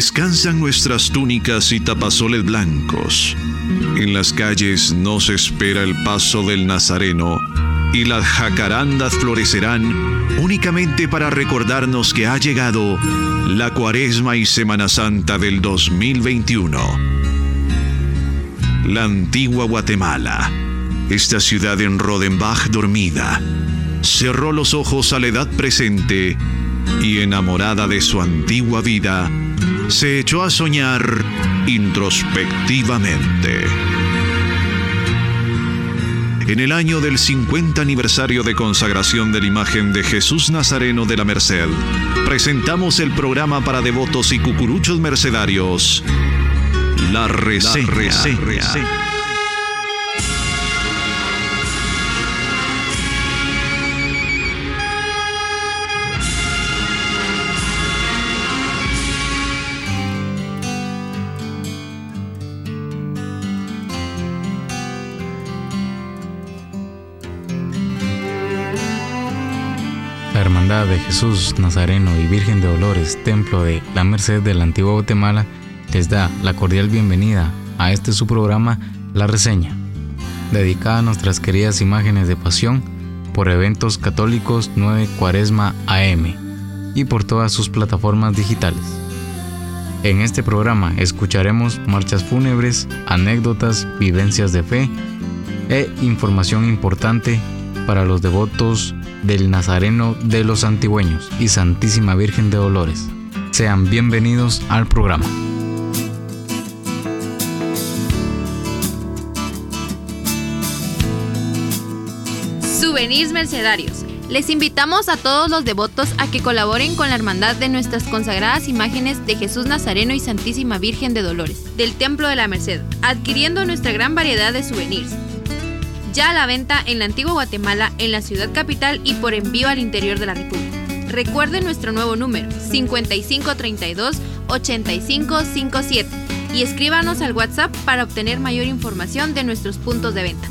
Descansan nuestras túnicas y tapazoles blancos. En las calles nos espera el paso del Nazareno y las jacarandas florecerán únicamente para recordarnos que ha llegado la Cuaresma y Semana Santa del 2021. La antigua Guatemala, esta ciudad en Rodenbach dormida, cerró los ojos a la edad presente y enamorada de su antigua vida, se echó a soñar introspectivamente. En el año del 50 aniversario de consagración de la imagen de Jesús Nazareno de la Merced, presentamos el programa para devotos y cucuruchos mercedarios, La Reseña. De Jesús Nazareno y Virgen de Dolores, Templo de la Merced de la Antigua Guatemala, les da la cordial bienvenida a este su programa La Reseña, dedicada a nuestras queridas imágenes de pasión por eventos católicos 9 Cuaresma AM y por todas sus plataformas digitales. En este programa escucharemos marchas fúnebres, anécdotas, vivencias de fe e información importante para los devotos del Nazareno de los Antigüeños y Santísima Virgen de Dolores. Sean bienvenidos al programa. Souvenirs Mercedarios. Les invitamos a todos los devotos a que colaboren con la hermandad de nuestras consagradas imágenes de Jesús Nazareno y Santísima Virgen de Dolores, del Templo de la Merced, adquiriendo nuestra gran variedad de souvenirs ya a la venta en la antigua Guatemala, en la ciudad capital y por envío al interior de la República. Recuerde nuestro nuevo número 5532-8557 y escríbanos al WhatsApp para obtener mayor información de nuestros puntos de venta.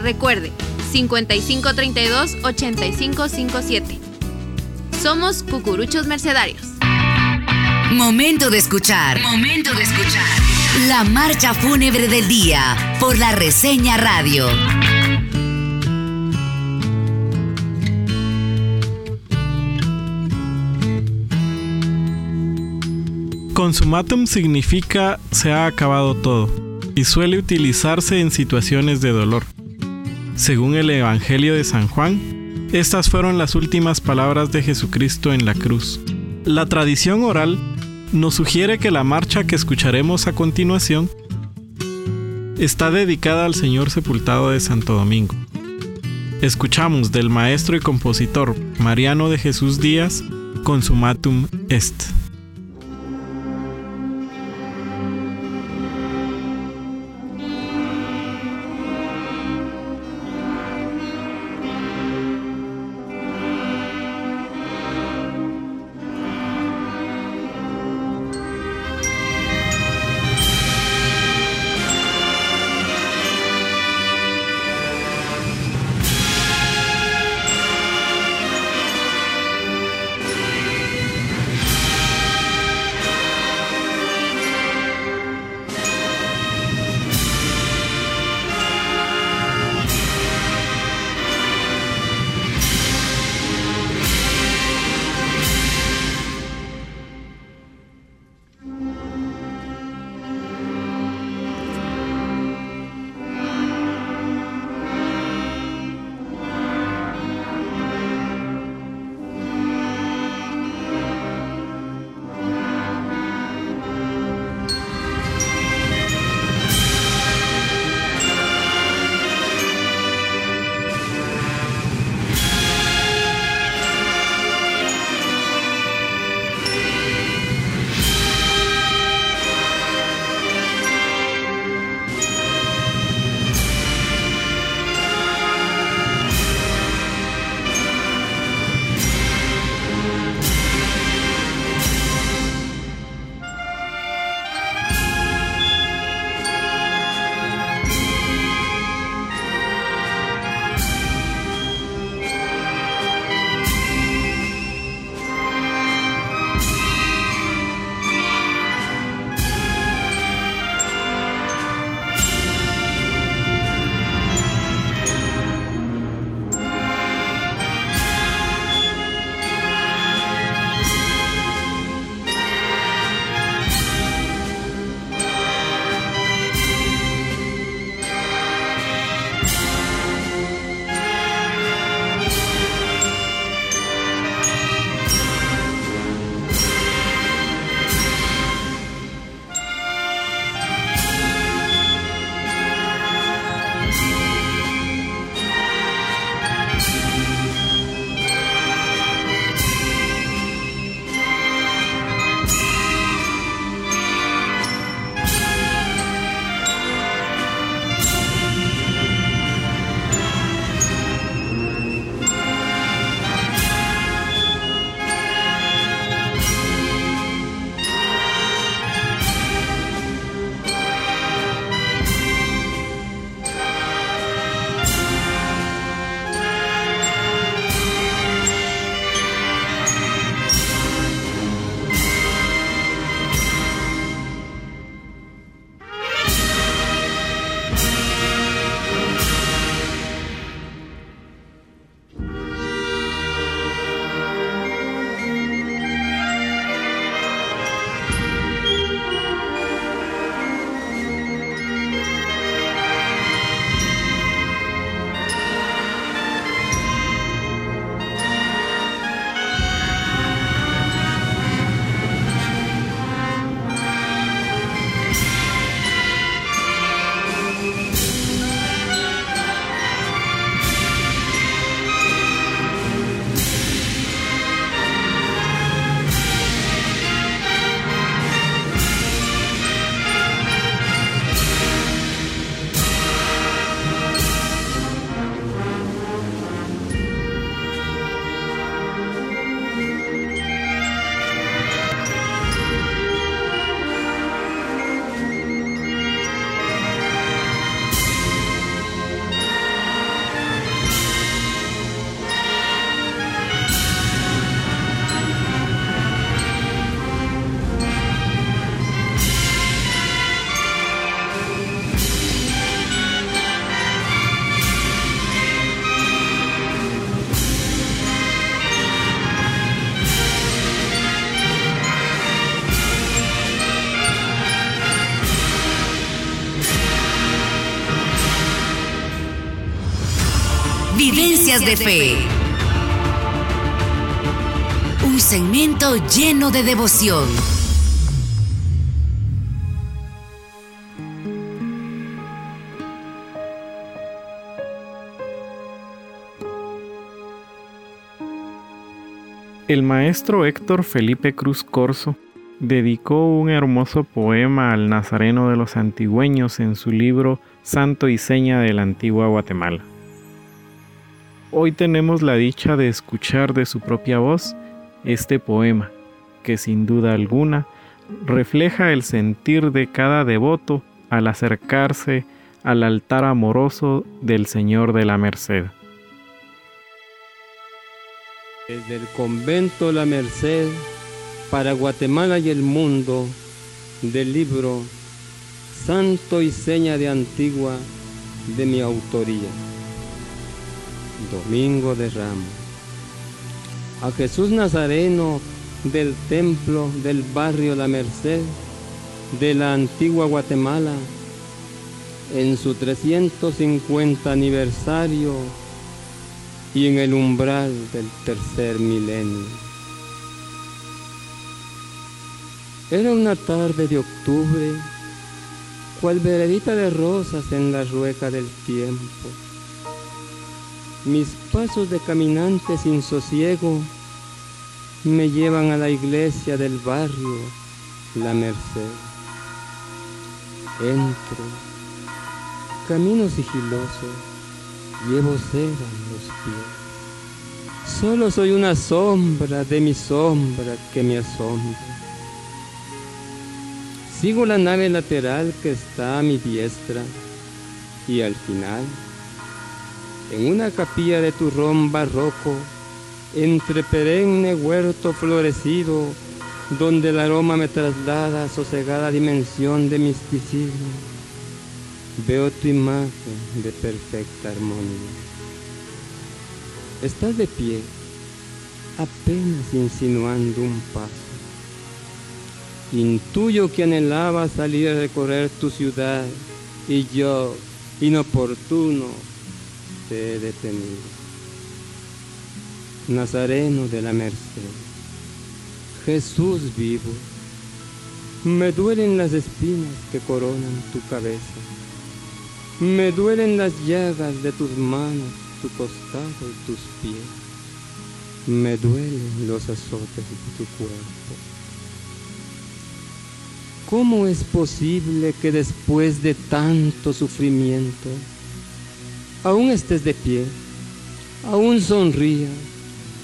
Recuerde 5532-8557. Somos Cucuruchos Mercedarios. Momento de escuchar. Momento de escuchar. La marcha fúnebre del día por la reseña radio. Consumatum significa se ha acabado todo y suele utilizarse en situaciones de dolor. Según el Evangelio de San Juan, estas fueron las últimas palabras de Jesucristo en la cruz. La tradición oral nos sugiere que la marcha que escucharemos a continuación está dedicada al Señor sepultado de Santo Domingo. Escuchamos del maestro y compositor Mariano de Jesús Díaz, Consumatum Est. De Fe. Un segmento lleno de devoción. El maestro Héctor Felipe Cruz Corso dedicó un hermoso poema al nazareno de los antigüeños en su libro Santo y Seña de la Antigua Guatemala. Hoy tenemos la dicha de escuchar de su propia voz este poema, que sin duda alguna refleja el sentir de cada devoto al acercarse al altar amoroso del Señor de la Merced. Desde el convento La Merced para Guatemala y el mundo del libro Santo y Seña de Antigua de mi autoría. Domingo de Ramos. A Jesús Nazareno del templo del barrio La Merced de la antigua Guatemala en su 350 aniversario y en el umbral del tercer milenio. Era una tarde de octubre, cual veredita de rosas en la rueca del tiempo. Mis pasos de caminante sin sosiego me llevan a la iglesia del barrio, la Merced. Entro, camino sigiloso llevo seda en los pies. Solo soy una sombra de mi sombra que me asombra. Sigo la nave lateral que está a mi diestra y al final, en una capilla de turrón barroco, entre perenne huerto florecido, donde el aroma me traslada a sosegada dimensión de misticismo Veo tu imagen de perfecta armonía. Estás de pie, apenas insinuando un paso. Intuyo que anhelaba salir a recorrer tu ciudad y yo, inoportuno, te he detenido. Nazareno de la Merced, Jesús vivo, me duelen las espinas que coronan tu cabeza me duelen las llagas de tus manos, tu costado y tus pies. Me duelen los azotes de tu cuerpo. ¿Cómo es posible que después de tanto sufrimiento aún estés de pie, aún sonrías,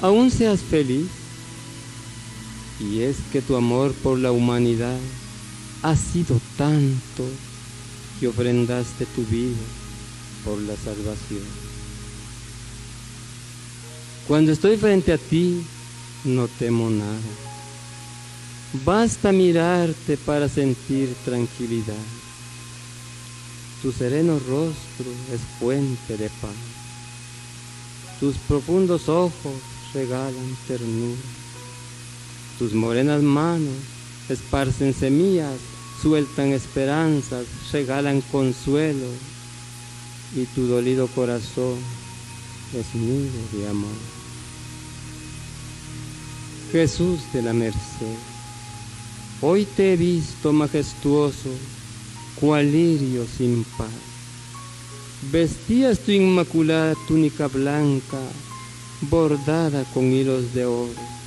aún seas feliz? Y es que tu amor por la humanidad ha sido tanto que ofrendaste tu vida por la salvación. Cuando estoy frente a ti, no temo nada. Basta mirarte para sentir tranquilidad. Tu sereno rostro es fuente de paz. Tus profundos ojos regalan ternura. Tus morenas manos esparcen semillas sueltan esperanzas, regalan consuelo y tu dolido corazón es nido de amor. Jesús de la Merced, hoy te he visto majestuoso, cual lirio sin par. Vestías tu inmaculada túnica blanca, bordada con hilos de oro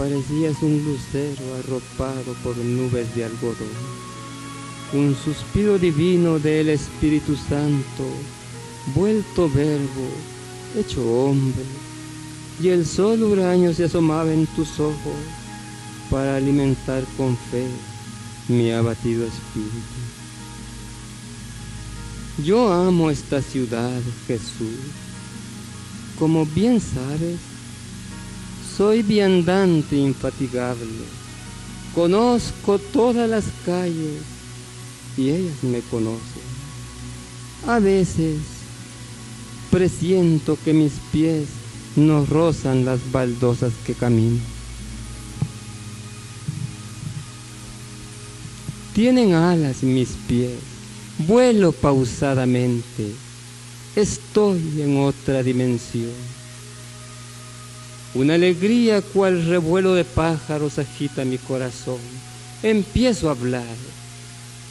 parecías un lucero arropado por nubes de algodón. Un suspiro divino del Espíritu Santo, vuelto verbo, hecho hombre, y el sol huraño se asomaba en tus ojos para alimentar con fe mi abatido espíritu. Yo amo esta ciudad, Jesús. Como bien sabes, soy viandante infatigable, conozco todas las calles y ellas me conocen. A veces presiento que mis pies no rozan las baldosas que camino. Tienen alas mis pies, vuelo pausadamente estoy en otra dimensión. Una alegría cual revuelo de pájaros agita mi corazón. Empiezo a hablar.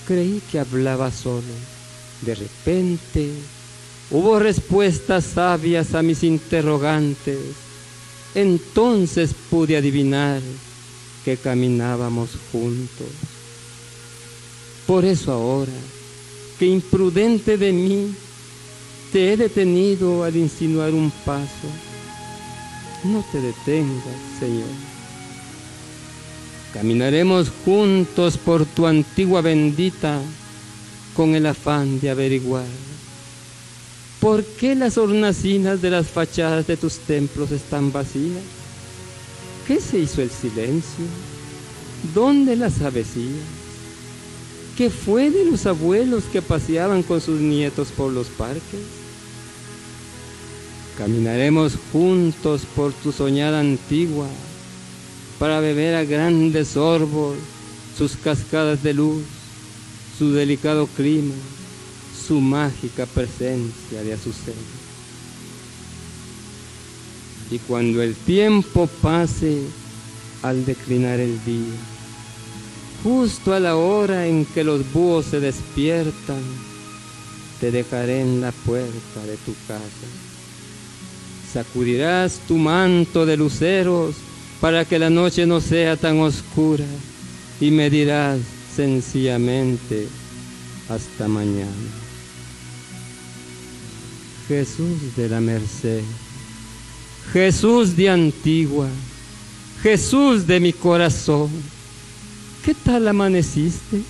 Creí que hablaba solo. De repente hubo respuestas sabias a mis interrogantes. Entonces pude adivinar que caminábamos juntos. Por eso ahora, que imprudente de mí, te he detenido al insinuar un paso. No te detengas, Señor. Caminaremos juntos por tu antigua bendita con el afán de averiguar por qué las hornacinas de las fachadas de tus templos están vacías. ¿Qué se hizo el silencio? ¿Dónde las avecías? ¿Qué fue de los abuelos que paseaban con sus nietos por los parques? Caminaremos juntos por tu soñada antigua para beber a grandes sorbos sus cascadas de luz, su delicado clima, su mágica presencia de azucena. Y cuando el tiempo pase al declinar el día, justo a la hora en que los búhos se despiertan, te dejaré en la puerta de tu casa. Sacudirás tu manto de luceros para que la noche no sea tan oscura y me dirás sencillamente hasta mañana. Jesús de la Merced, Jesús de Antigua, Jesús de mi corazón, ¿qué tal amaneciste?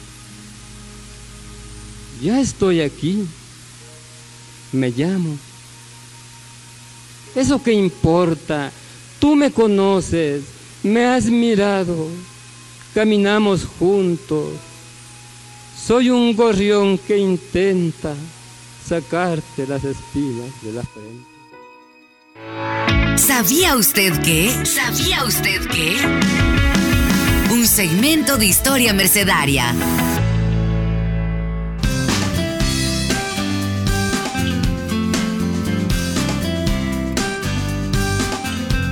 Ya estoy aquí, me llamo. ¿Eso qué importa? Tú me conoces, me has mirado, caminamos juntos. Soy un gorrión que intenta sacarte las espinas de la frente. ¿Sabía usted qué? ¿Sabía usted qué? Un segmento de historia mercedaria.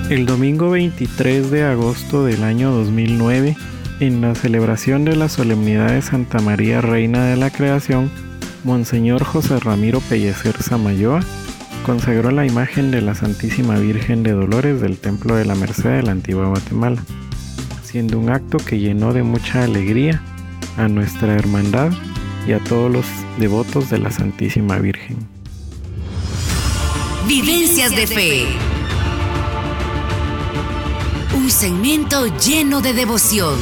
El domingo 23 de agosto del año 2009, en la celebración de la solemnidad de Santa María Reina de la Creación, Monseñor José Ramiro Pellecer Samayoa consagró la imagen de la Santísima Virgen de Dolores del Templo de la Merced de la antigua Guatemala, siendo un acto que llenó de mucha alegría a nuestra hermandad y a todos los devotos de la Santísima Virgen. Vivencias de fe. Un segmento lleno de devoción.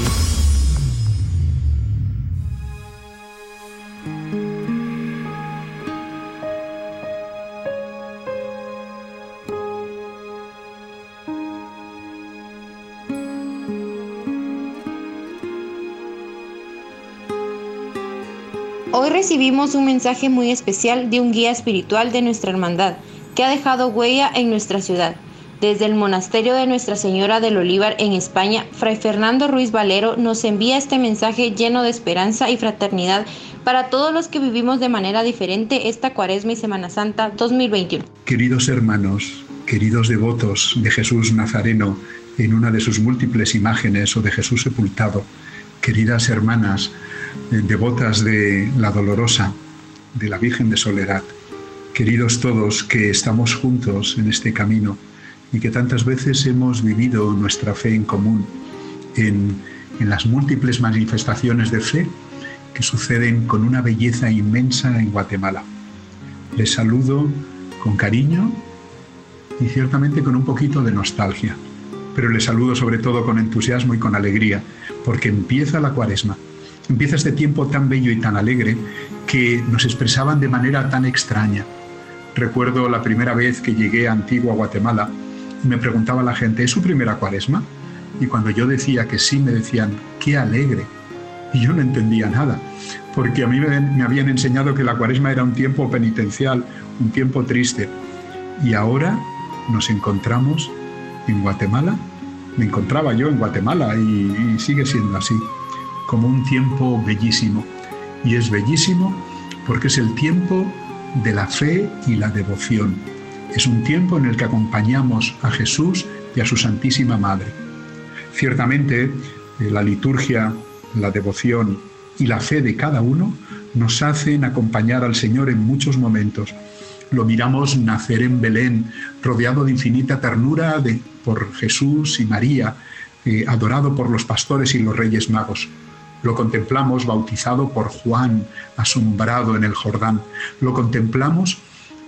Hoy recibimos un mensaje muy especial de un guía espiritual de nuestra hermandad que ha dejado huella en nuestra ciudad. Desde el monasterio de Nuestra Señora del Olivar en España, Fray Fernando Ruiz Valero nos envía este mensaje lleno de esperanza y fraternidad para todos los que vivimos de manera diferente esta Cuaresma y Semana Santa 2021. Queridos hermanos, queridos devotos de Jesús Nazareno en una de sus múltiples imágenes o de Jesús sepultado, queridas hermanas devotas de la Dolorosa, de la Virgen de Soledad, queridos todos que estamos juntos en este camino, y que tantas veces hemos vivido nuestra fe en común en, en las múltiples manifestaciones de fe que suceden con una belleza inmensa en Guatemala. Les saludo con cariño y ciertamente con un poquito de nostalgia, pero les saludo sobre todo con entusiasmo y con alegría, porque empieza la cuaresma, empieza este tiempo tan bello y tan alegre que nos expresaban de manera tan extraña. Recuerdo la primera vez que llegué a Antigua, Guatemala, me preguntaba la gente, ¿es su primera cuaresma? Y cuando yo decía que sí, me decían, qué alegre. Y yo no entendía nada, porque a mí me, habían enseñado que la cuaresma era un tiempo penitencial, un tiempo triste. Y ahora nos encontramos en Guatemala, me encontraba yo en Guatemala y, y sigue siendo así, como un tiempo bellísimo. Y es bellísimo porque es el tiempo de la fe y la devoción. Es un tiempo en el que acompañamos a Jesús y a su Santísima Madre. Ciertamente, eh, la liturgia, la devoción y la fe de cada uno nos hacen acompañar al Señor en muchos momentos. Lo miramos nacer en Belén, rodeado de infinita ternura por Jesús y María, eh, adorado por los pastores y los reyes magos. Lo contemplamos bautizado por Juan, asombrado en el Jordán. Lo contemplamos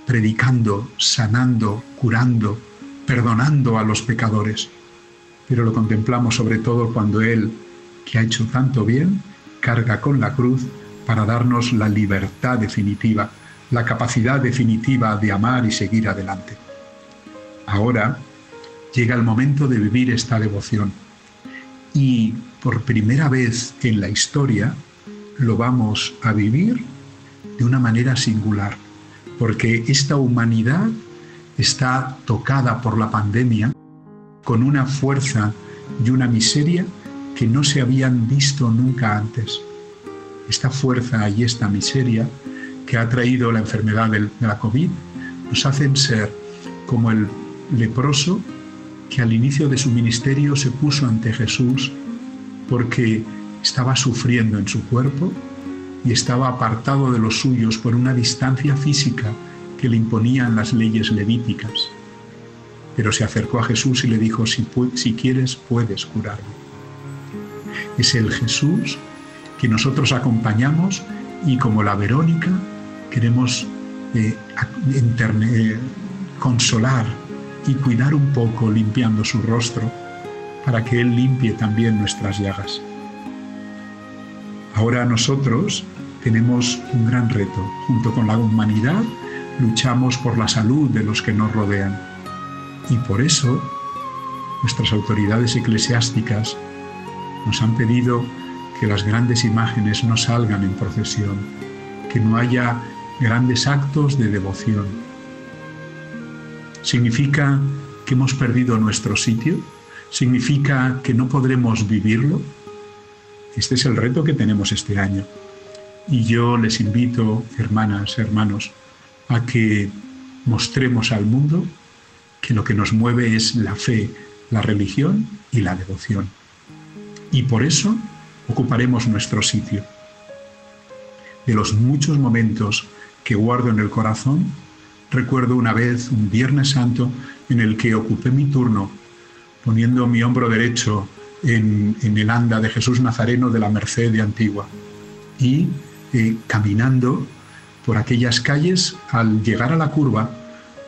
predicando, sanando, curando, perdonando a los pecadores. Pero lo contemplamos sobre todo cuando Él, que ha hecho tanto bien, carga con la cruz para darnos la libertad definitiva, la capacidad definitiva de amar y seguir adelante. Ahora llega el momento de vivir esta devoción y por primera vez en la historia lo vamos a vivir de una manera singular, porque esta humanidad está tocada por la pandemia con una fuerza y una miseria que no se habían visto nunca antes. Esta fuerza y esta miseria que ha traído la enfermedad de la COVID nos hacen ser como el leproso que al inicio de su ministerio se puso ante Jesús porque estaba sufriendo en su cuerpo y estaba apartado de los suyos por una distancia física que le imponían las leyes levíticas. Pero se acercó a Jesús y le dijo, si, quieres puedes curarme. Es el Jesús que nosotros acompañamos y como la Verónica queremos eh, eh, consolar y cuidar un poco limpiando su rostro para que Él limpie también nuestras llagas. Ahora nosotros tenemos un gran reto. Junto con la humanidad luchamos por la salud de los que nos rodean. Y por eso nuestras autoridades eclesiásticas nos han pedido que las grandes imágenes no salgan en procesión, que no haya grandes actos de devoción. ¿Significa que hemos perdido nuestro sitio? ¿Significa que no podremos vivirlo? Este es el reto que tenemos este año. Y yo les invito, hermanas, hermanos, a que mostremos al mundo que lo que nos mueve es la fe, la religión y la devoción. Y por eso ocuparemos nuestro sitio. De los muchos momentos que guardo en el corazón, recuerdo una vez, un Viernes Santo, en el que ocupé mi turno poniendo mi hombro derecho en, el anda de Jesús Nazareno de la Merced de Antigua y eh, caminando por aquellas calles, al llegar a la curva,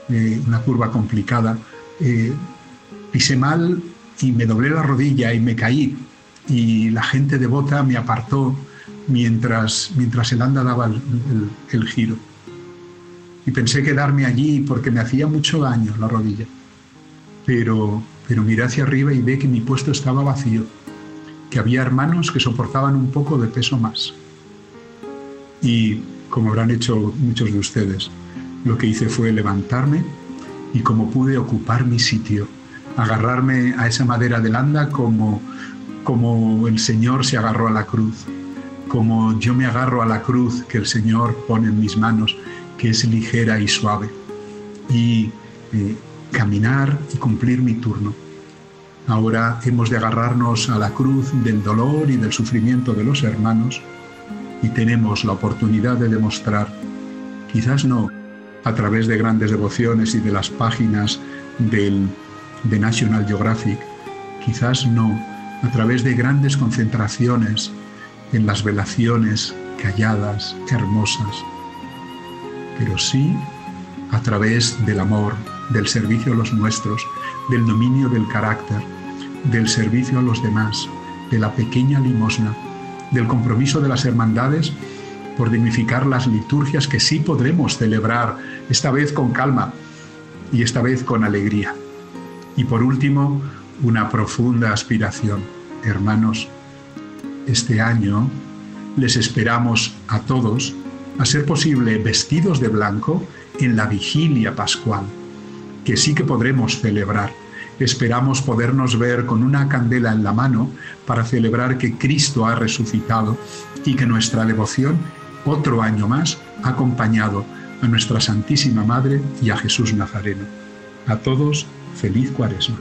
eh, una curva complicada, eh, pisé mal y me doblé la rodilla y me caí y la gente devota me apartó mientras, mientras el anda daba el giro. Y pensé quedarme allí porque me hacía mucho daño la rodilla. Pero pero miré hacia arriba y ve que mi puesto estaba vacío, que había hermanos que soportaban un poco de peso más. Y como habrán hecho muchos de ustedes, lo que hice fue levantarme y como pude ocupar mi sitio, agarrarme a esa madera de landa como, como el Señor se agarró a la cruz, como yo me agarro a la cruz que el Señor pone en mis manos, que es ligera y suave. Y eh, caminar y cumplir mi turno. Ahora hemos de agarrarnos a la cruz del dolor y del sufrimiento de los hermanos y tenemos la oportunidad de demostrar, quizás no a través de grandes devociones y de las páginas del, de National Geographic, quizás no a través de grandes concentraciones en las velaciones calladas, hermosas, pero sí a través del amor, del servicio a los nuestros, del dominio del carácter, del servicio a los demás, de la pequeña limosna, del compromiso de las hermandades por dignificar las liturgias que sí podremos celebrar, esta vez con calma y esta vez con alegría. Y por último, una profunda aspiración. Hermanos, este año les esperamos a todos, a ser posible, vestidos de blanco en la vigilia pascual que sí que podremos celebrar. Esperamos podernos ver con una candela en la mano para celebrar que Cristo ha resucitado y que nuestra devoción, otro año más, ha acompañado a nuestra Santísima Madre y a Jesús Nazareno. A todos, feliz cuaresma.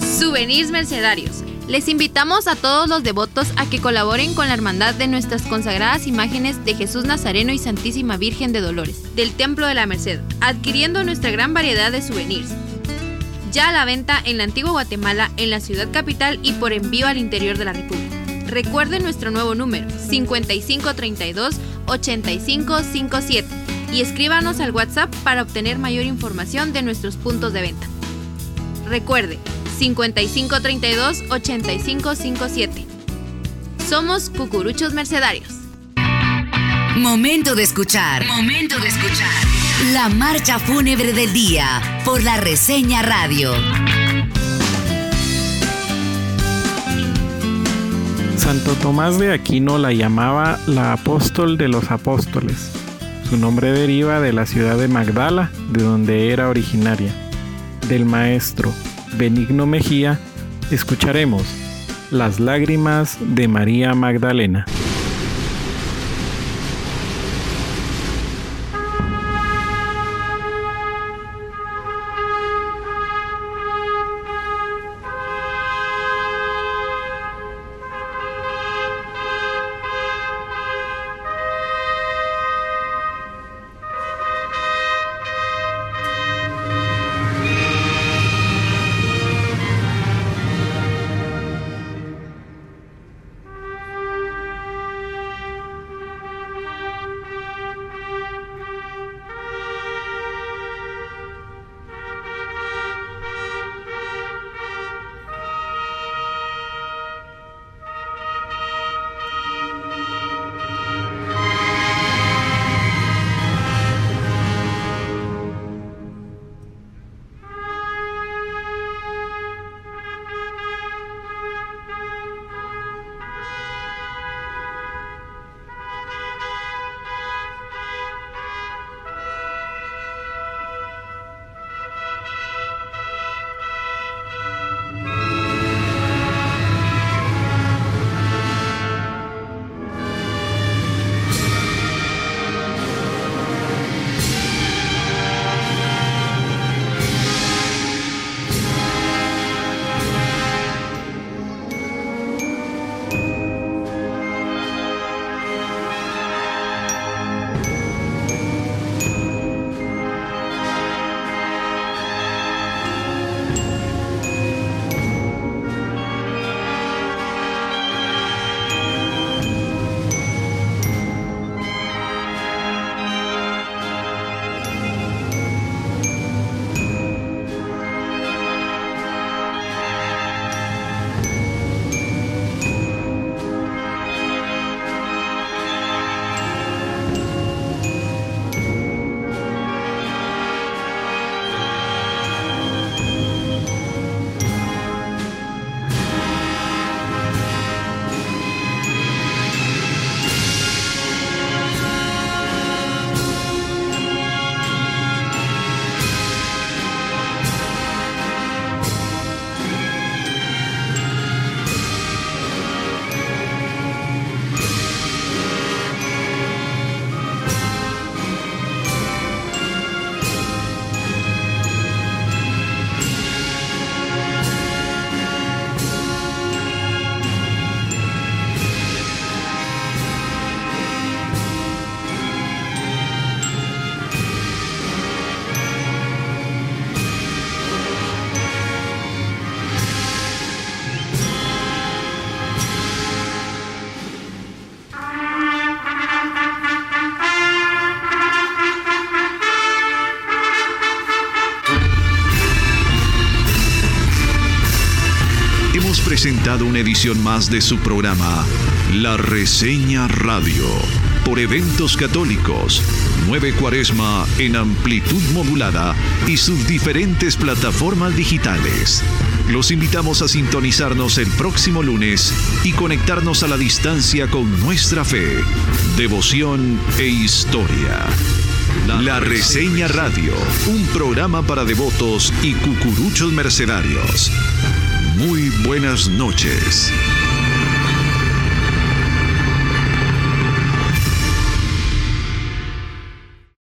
Souvenirs mercedarios. Les invitamos a todos los devotos a que colaboren con la hermandad de nuestras consagradas imágenes de Jesús Nazareno y Santísima Virgen de Dolores, del Templo de la Merced, adquiriendo nuestra gran variedad de souvenirs. Ya a la venta en la antigua Guatemala, en la ciudad capital y por envío al interior de la República. Recuerden nuestro nuevo número 5532-8557 y escríbanos al WhatsApp para obtener mayor información de nuestros puntos de venta. Recuerde 5532-8557. Somos Cucuruchos Mercedarios. Momento de escuchar. Momento de escuchar. La marcha fúnebre del día por la reseña radio. Santo Tomás de Aquino la llamaba la apóstol de los apóstoles. Su nombre deriva de la ciudad de Magdala, de donde era originaria. Del maestro Benigno Mejía, escucharemos Las lágrimas de María Magdalena. Presentado una edición más de su programa, La Reseña Radio, por Eventos Católicos, Nueve Cuaresma en amplitud modulada y sus diferentes plataformas digitales. Los invitamos a sintonizarnos el próximo lunes y conectarnos a la distancia con nuestra fe, devoción e historia. La Reseña Radio, un programa para devotos y cucuruchos mercenarios Muy buenas noches.